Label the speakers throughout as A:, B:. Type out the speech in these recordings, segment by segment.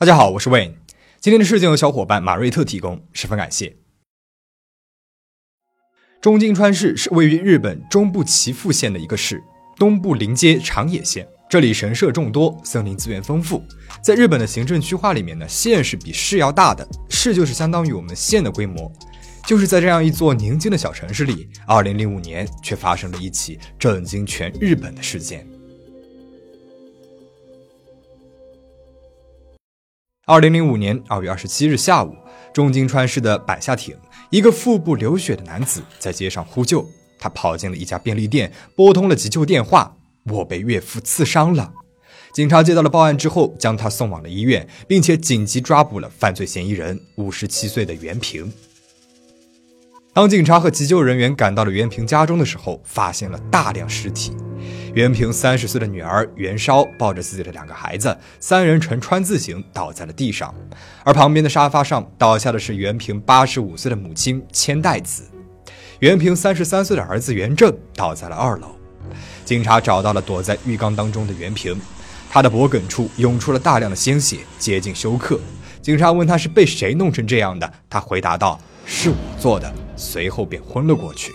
A: 大家好，我是 Wayne。今天的事件由小伙伴马瑞特提供，十分感谢。中金川市是位于日本中部岐阜县的一个市，东部临接长野县。这里神社众多，森林资源丰富。在日本的行政区划里面呢，县是比市要大的，市就是相当于我们县的规模。就是在这样一座宁静的小城市里，二零零五年却发生了一起震惊全日本的事件。二零零五年二月二十七日下午，中金川市的百下町，一个腹部流血的男子在街上呼救。他跑进了一家便利店，拨通了急救电话：“我被岳父刺伤了。”警察接到了报案之后，将他送往了医院，并且紧急抓捕了犯罪嫌疑人五十七岁的袁平。当警察和急救人员赶到了袁平家中的时候，发现了大量尸体。袁平三十岁的女儿袁烧抱着自己的两个孩子，三人呈川字形倒在了地上，而旁边的沙发上倒下的是袁平八十五岁的母亲千代子。袁平三十三岁的儿子袁正倒在了二楼。警察找到了躲在浴缸当中的袁平，他的脖颈处涌出了大量的鲜血，接近休克。警察问他是被谁弄成这样的，他回答道：“是我做的。”随后便昏了过去。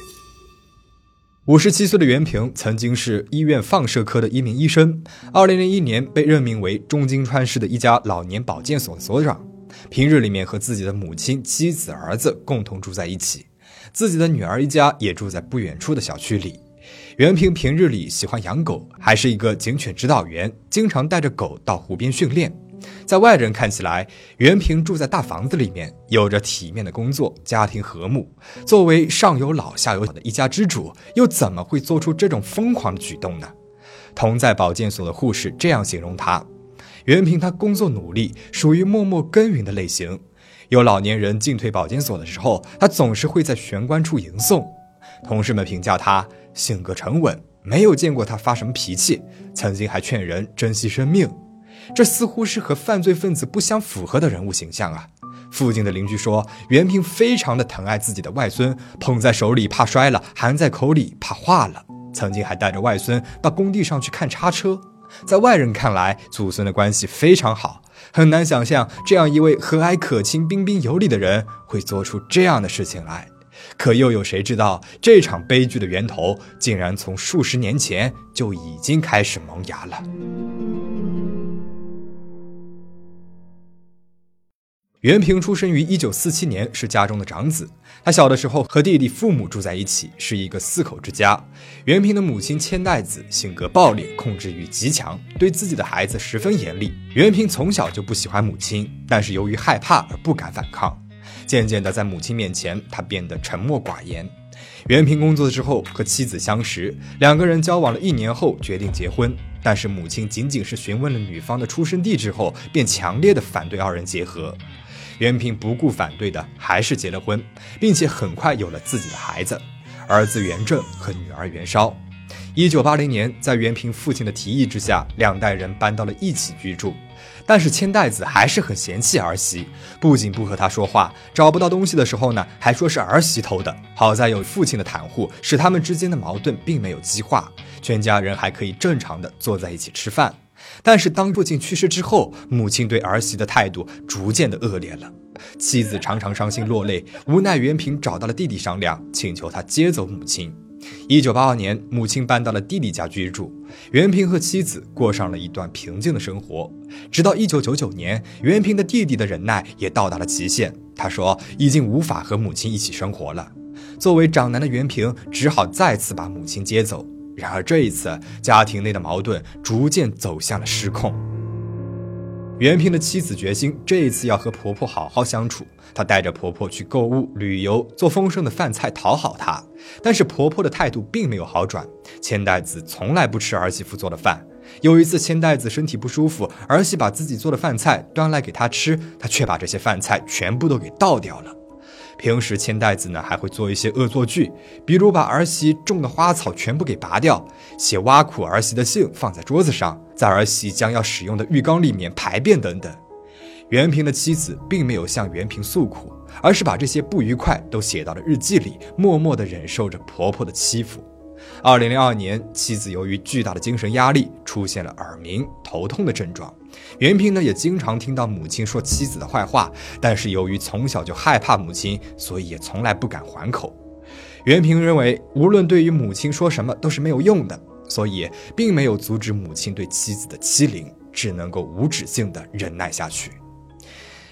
A: 五十七岁的袁平曾经是医院放射科的一名医生，二零零一年被任命为中金川市的一家老年保健所所长。平日里面和自己的母亲、妻子、儿子共同住在一起，自己的女儿一家也住在不远处的小区里。袁平平日里喜欢养狗，还是一个警犬指导员，经常带着狗到湖边训练。在外人看起来，袁平住在大房子里面，有着体面的工作，家庭和睦。作为上有老下有小的一家之主，又怎么会做出这种疯狂的举动呢？同在保健所的护士这样形容他：袁平他工作努力，属于默默耕耘的类型。有老年人进退保健所的时候，他总是会在玄关处迎送。同事们评价他性格沉稳，没有见过他发什么脾气，曾经还劝人珍惜生命。这似乎是和犯罪分子不相符合的人物形象啊！附近的邻居说，袁平非常的疼爱自己的外孙，捧在手里怕摔了，含在口里怕化了。曾经还带着外孙到工地上去看叉车。在外人看来，祖孙的关系非常好，很难想象这样一位和蔼可亲、彬彬有礼的人会做出这样的事情来。可又有谁知道，这场悲剧的源头竟然从数十年前就已经开始萌芽了？袁平出生于一九四七年，是家中的长子。他小的时候和弟弟、父母住在一起，是一个四口之家。袁平的母亲千代子性格暴烈，控制欲极强，对自己的孩子十分严厉。袁平从小就不喜欢母亲，但是由于害怕而不敢反抗。渐渐的，在母亲面前，他变得沉默寡言。袁平工作之后和妻子相识，两个人交往了一年后决定结婚。但是母亲仅仅是询问了女方的出生地之后，便强烈的反对二人结合。袁平不顾反对的，还是结了婚，并且很快有了自己的孩子，儿子袁正和女儿袁烧。一九八零年，在袁平父亲的提议之下，两代人搬到了一起居住。但是千代子还是很嫌弃儿媳，不仅不和她说话，找不到东西的时候呢，还说是儿媳偷的。好在有父亲的袒护，使他们之间的矛盾并没有激化，全家人还可以正常的坐在一起吃饭。但是当父亲去世之后，母亲对儿媳的态度逐渐的恶劣了，妻子常常伤心落泪，无奈袁平找到了弟弟商量，请求他接走母亲。一九八二年，母亲搬到了弟弟家居住，袁平和妻子过上了一段平静的生活。直到一九九九年，袁平的弟弟的忍耐也到达了极限，他说已经无法和母亲一起生活了。作为长男的袁平只好再次把母亲接走。然而这一次，家庭内的矛盾逐渐走向了失控。袁平的妻子决心这一次要和婆婆好好相处，她带着婆婆去购物、旅游，做丰盛的饭菜讨好她。但是婆婆的态度并没有好转，千代子从来不吃儿媳妇做的饭。有一次，千代子身体不舒服，儿媳把自己做的饭菜端来给她吃，她却把这些饭菜全部都给倒掉了。平时千代子呢还会做一些恶作剧，比如把儿媳种的花草全部给拔掉，写挖苦儿媳的信放在桌子上，在儿媳将要使用的浴缸里面排便等等。袁平的妻子并没有向袁平诉苦，而是把这些不愉快都写到了日记里，默默地忍受着婆婆的欺负。二零零二年，妻子由于巨大的精神压力，出现了耳鸣、头痛的症状，袁平呢也经常听到母亲说妻子的坏话，但是由于从小就害怕母亲，所以也从来不敢还口。袁平认为，无论对于母亲说什么都是没有用的，所以并没有阻止母亲对妻子的欺凌，只能够无止境的忍耐下去。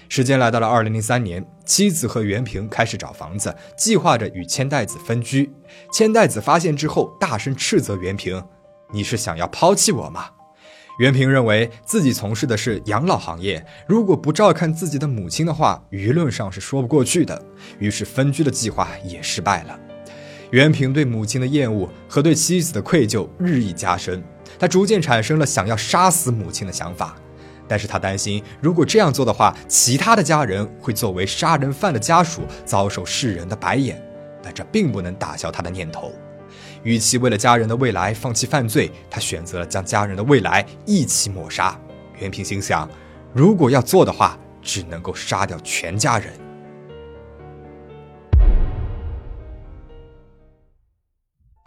A: 时间来到了二零零三年，妻子和袁平开始找房子，计划着与千代子分居。千代子发现之后，大声斥责袁平：“你是想要抛弃我吗？”袁平认为自己从事的是养老行业，如果不照看自己的母亲的话，舆论上是说不过去的。于是分居的计划也失败了。袁平对母亲的厌恶和对妻子的愧疚日益加深，他逐渐产生了想要杀死母亲的想法。但是他担心，如果这样做的话，其他的家人会作为杀人犯的家属遭受世人的白眼。但这并不能打消他的念头。与其为了家人的未来放弃犯罪，他选择了将家人的未来一起抹杀。袁平心想，如果要做的话，只能够杀掉全家人。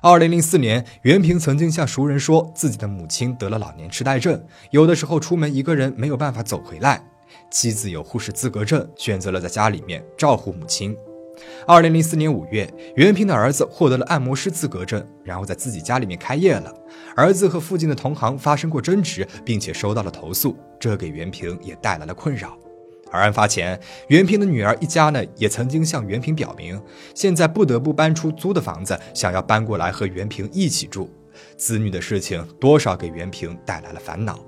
A: 二零零四年，袁平曾经向熟人说自己的母亲得了老年痴呆症，有的时候出门一个人没有办法走回来。妻子有护士资格证，选择了在家里面照顾母亲。二零零四年五月，袁平的儿子获得了按摩师资格证，然后在自己家里面开业了。儿子和附近的同行发生过争执，并且收到了投诉，这给袁平也带来了困扰。而案发前，袁平的女儿一家呢，也曾经向袁平表明，现在不得不搬出租的房子，想要搬过来和袁平一起住。子女的事情多少给袁平带来了烦恼。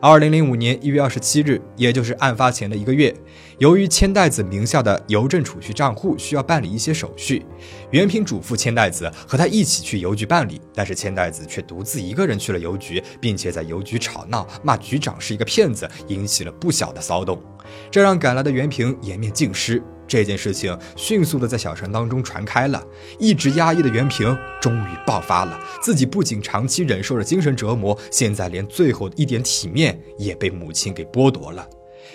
A: 二零零五年一月二十七日，也就是案发前的一个月，由于千代子名下的邮政储蓄账户需要办理一些手续，袁平嘱咐千代子和他一起去邮局办理，但是千代子却独自一个人去了邮局，并且在邮局吵闹，骂局长是一个骗子，引起了不小的骚动，这让赶来的袁平颜面尽失。这件事情迅速的在小城当中传开了，一直压抑的袁平终于爆发了。自己不仅长期忍受着精神折磨，现在连最后一点体面也被母亲给剥夺了。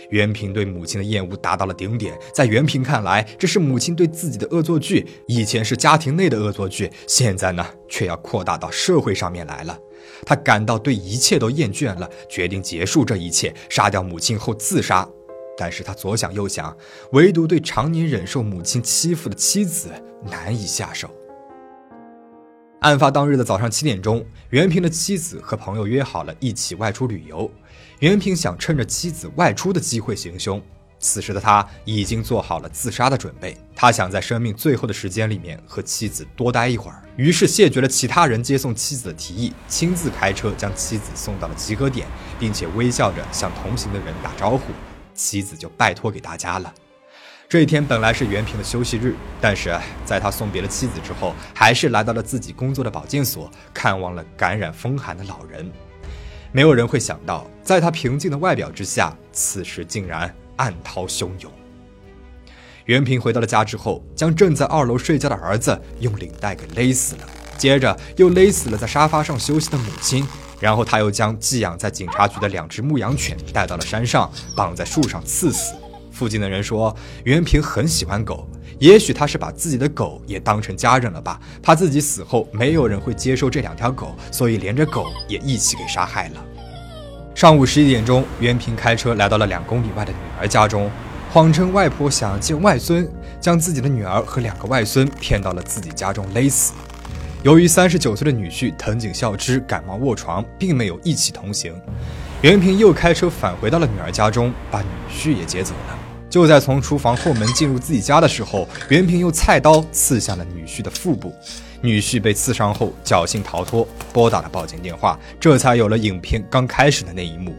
A: 袁平对母亲的厌恶达到了顶点，在袁平看来，这是母亲对自己的恶作剧。以前是家庭内的恶作剧，现在呢，却要扩大到社会上面来了。他感到对一切都厌倦了，决定结束这一切，杀掉母亲后自杀。但是他左想右想，唯独对常年忍受母亲欺负的妻子难以下手。案发当日的早上七点钟，袁平的妻子和朋友约好了一起外出旅游。袁平想趁着妻子外出的机会行凶。此时的他已经做好了自杀的准备。他想在生命最后的时间里面和妻子多待一会儿，于是谢绝了其他人接送妻子的提议，亲自开车将妻子送到了集合点，并且微笑着向同行的人打招呼。妻子就拜托给大家了。这一天本来是袁平的休息日，但是在他送别了妻子之后，还是来到了自己工作的保健所，看望了感染风寒的老人。没有人会想到，在他平静的外表之下，此时竟然暗涛汹涌。袁平回到了家之后，将正在二楼睡觉的儿子用领带给勒死了，接着又勒死了在沙发上休息的母亲。然后他又将寄养在警察局的两只牧羊犬带到了山上，绑在树上刺死。附近的人说，袁平很喜欢狗，也许他是把自己的狗也当成家人了吧。怕自己死后没有人会接收这两条狗，所以连着狗也一起给杀害了。上午十一点钟，袁平开车来到了两公里外的女儿家中，谎称外婆想要见外孙，将自己的女儿和两个外孙骗到了自己家中勒死。由于三十九岁的女婿藤井孝之感冒卧床，并没有一起同行，袁平又开车返回到了女儿家中，把女婿也接走了。就在从厨房后门进入自己家的时候，袁平用菜刀刺向了女婿的腹部，女婿被刺伤后侥幸逃脱，拨打了报警电话，这才有了影片刚开始的那一幕。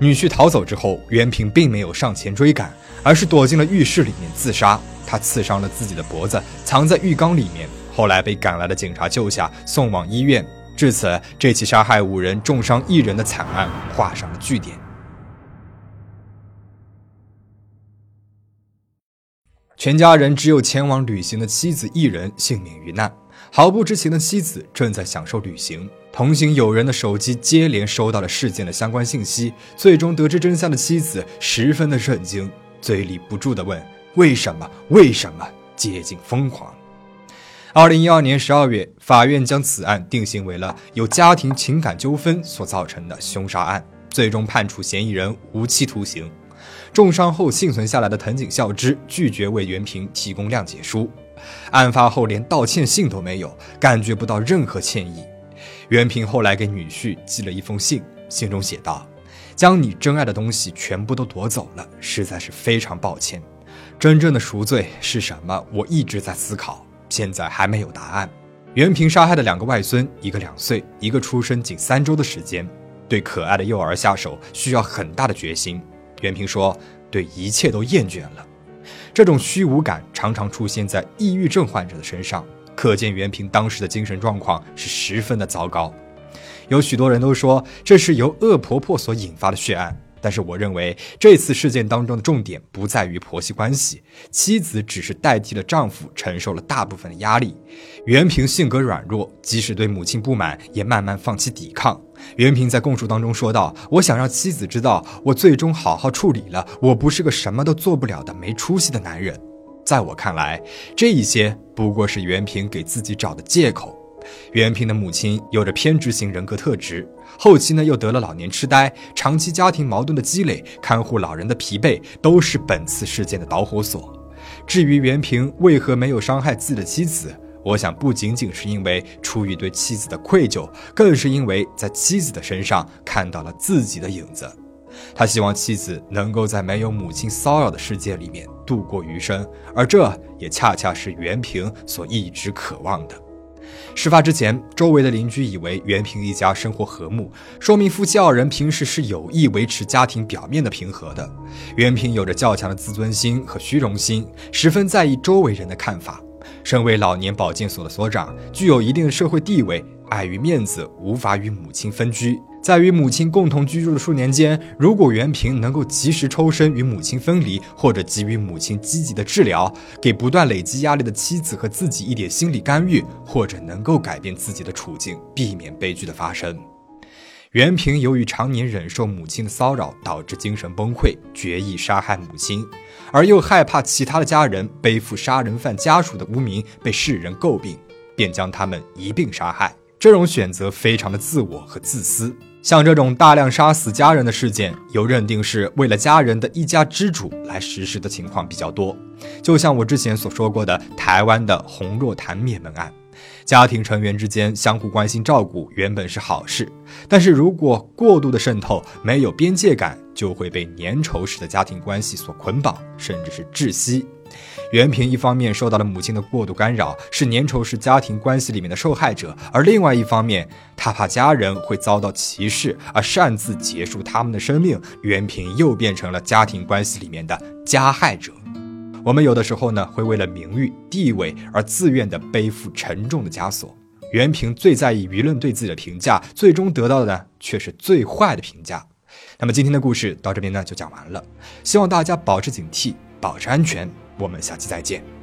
A: 女婿逃走之后，袁平并没有上前追赶，而是躲进了浴室里面自杀。他刺伤了自己的脖子，藏在浴缸里面。后来被赶来的警察救下，送往医院。至此，这起杀害五人、重伤一人的惨案画上了句点。全家人只有前往旅行的妻子一人幸免于难。毫不知情的妻子正在享受旅行，同行友人的手机接连收到了事件的相关信息。最终得知真相的妻子十分的震惊，嘴里不住的问：“为什么？为什么？”接近疯狂。二零一二年十二月，法院将此案定性为了由家庭情感纠纷所造成的凶杀案。最终判处嫌疑人无期徒刑。重伤后幸存下来的藤井孝之拒绝为袁平提供谅解书，案发后连道歉信都没有，感觉不到任何歉意。袁平后来给女婿寄了一封信，信中写道：“将你珍爱的东西全部都夺走了，实在是非常抱歉。真正的赎罪是什么？我一直在思考，现在还没有答案。”袁平杀害的两个外孙，一个两岁，一个出生仅三周的时间，对可爱的幼儿下手需要很大的决心。袁平说：“对一切都厌倦了。”这种虚无感常常出现在抑郁症患者的身上。可见袁平当时的精神状况是十分的糟糕，有许多人都说这是由恶婆婆所引发的血案，但是我认为这次事件当中的重点不在于婆媳关系，妻子只是代替了丈夫承受了大部分的压力。袁平性格软弱，即使对母亲不满，也慢慢放弃抵抗。袁平在供述当中说道：“我想让妻子知道，我最终好好处理了，我不是个什么都做不了的没出息的男人。”在我看来，这一些不过是袁平给自己找的借口。袁平的母亲有着偏执型人格特质，后期呢又得了老年痴呆，长期家庭矛盾的积累，看护老人的疲惫，都是本次事件的导火索。至于袁平为何没有伤害自己的妻子，我想不仅仅是因为出于对妻子的愧疚，更是因为在妻子的身上看到了自己的影子。他希望妻子能够在没有母亲骚扰的世界里面度过余生，而这也恰恰是袁平所一直渴望的。事发之前，周围的邻居以为袁平一家生活和睦，说明夫妻二人平时是有意维持家庭表面的平和的。袁平有着较强的自尊心和虚荣心，十分在意周围人的看法。身为老年保健所的所长，具有一定的社会地位，碍于面子，无法与母亲分居。在与母亲共同居住的数年间，如果袁平能够及时抽身与母亲分离，或者给予母亲积极的治疗，给不断累积压力的妻子和自己一点心理干预，或者能够改变自己的处境，避免悲剧的发生。袁平由于常年忍受母亲的骚扰，导致精神崩溃，决意杀害母亲，而又害怕其他的家人背负杀人犯家属的污名，被世人诟病，便将他们一并杀害。这种选择非常的自我和自私。像这种大量杀死家人的事件，有认定是为了家人的一家之主来实施的情况比较多。就像我之前所说过的台湾的洪若潭灭门案，家庭成员之间相互关心照顾原本是好事，但是如果过度的渗透，没有边界感，就会被粘稠式的家庭关系所捆绑，甚至是窒息。袁平一方面受到了母亲的过度干扰，是粘稠式家庭关系里面的受害者；而另外一方面，他怕家人会遭到歧视，而擅自结束他们的生命。袁平又变成了家庭关系里面的加害者。我们有的时候呢，会为了名誉、地位而自愿地背负沉重的枷锁。袁平最在意舆论对自己的评价，最终得到的呢，却是最坏的评价。那么今天的故事到这边呢，就讲完了。希望大家保持警惕，保持安全。我们下期再见。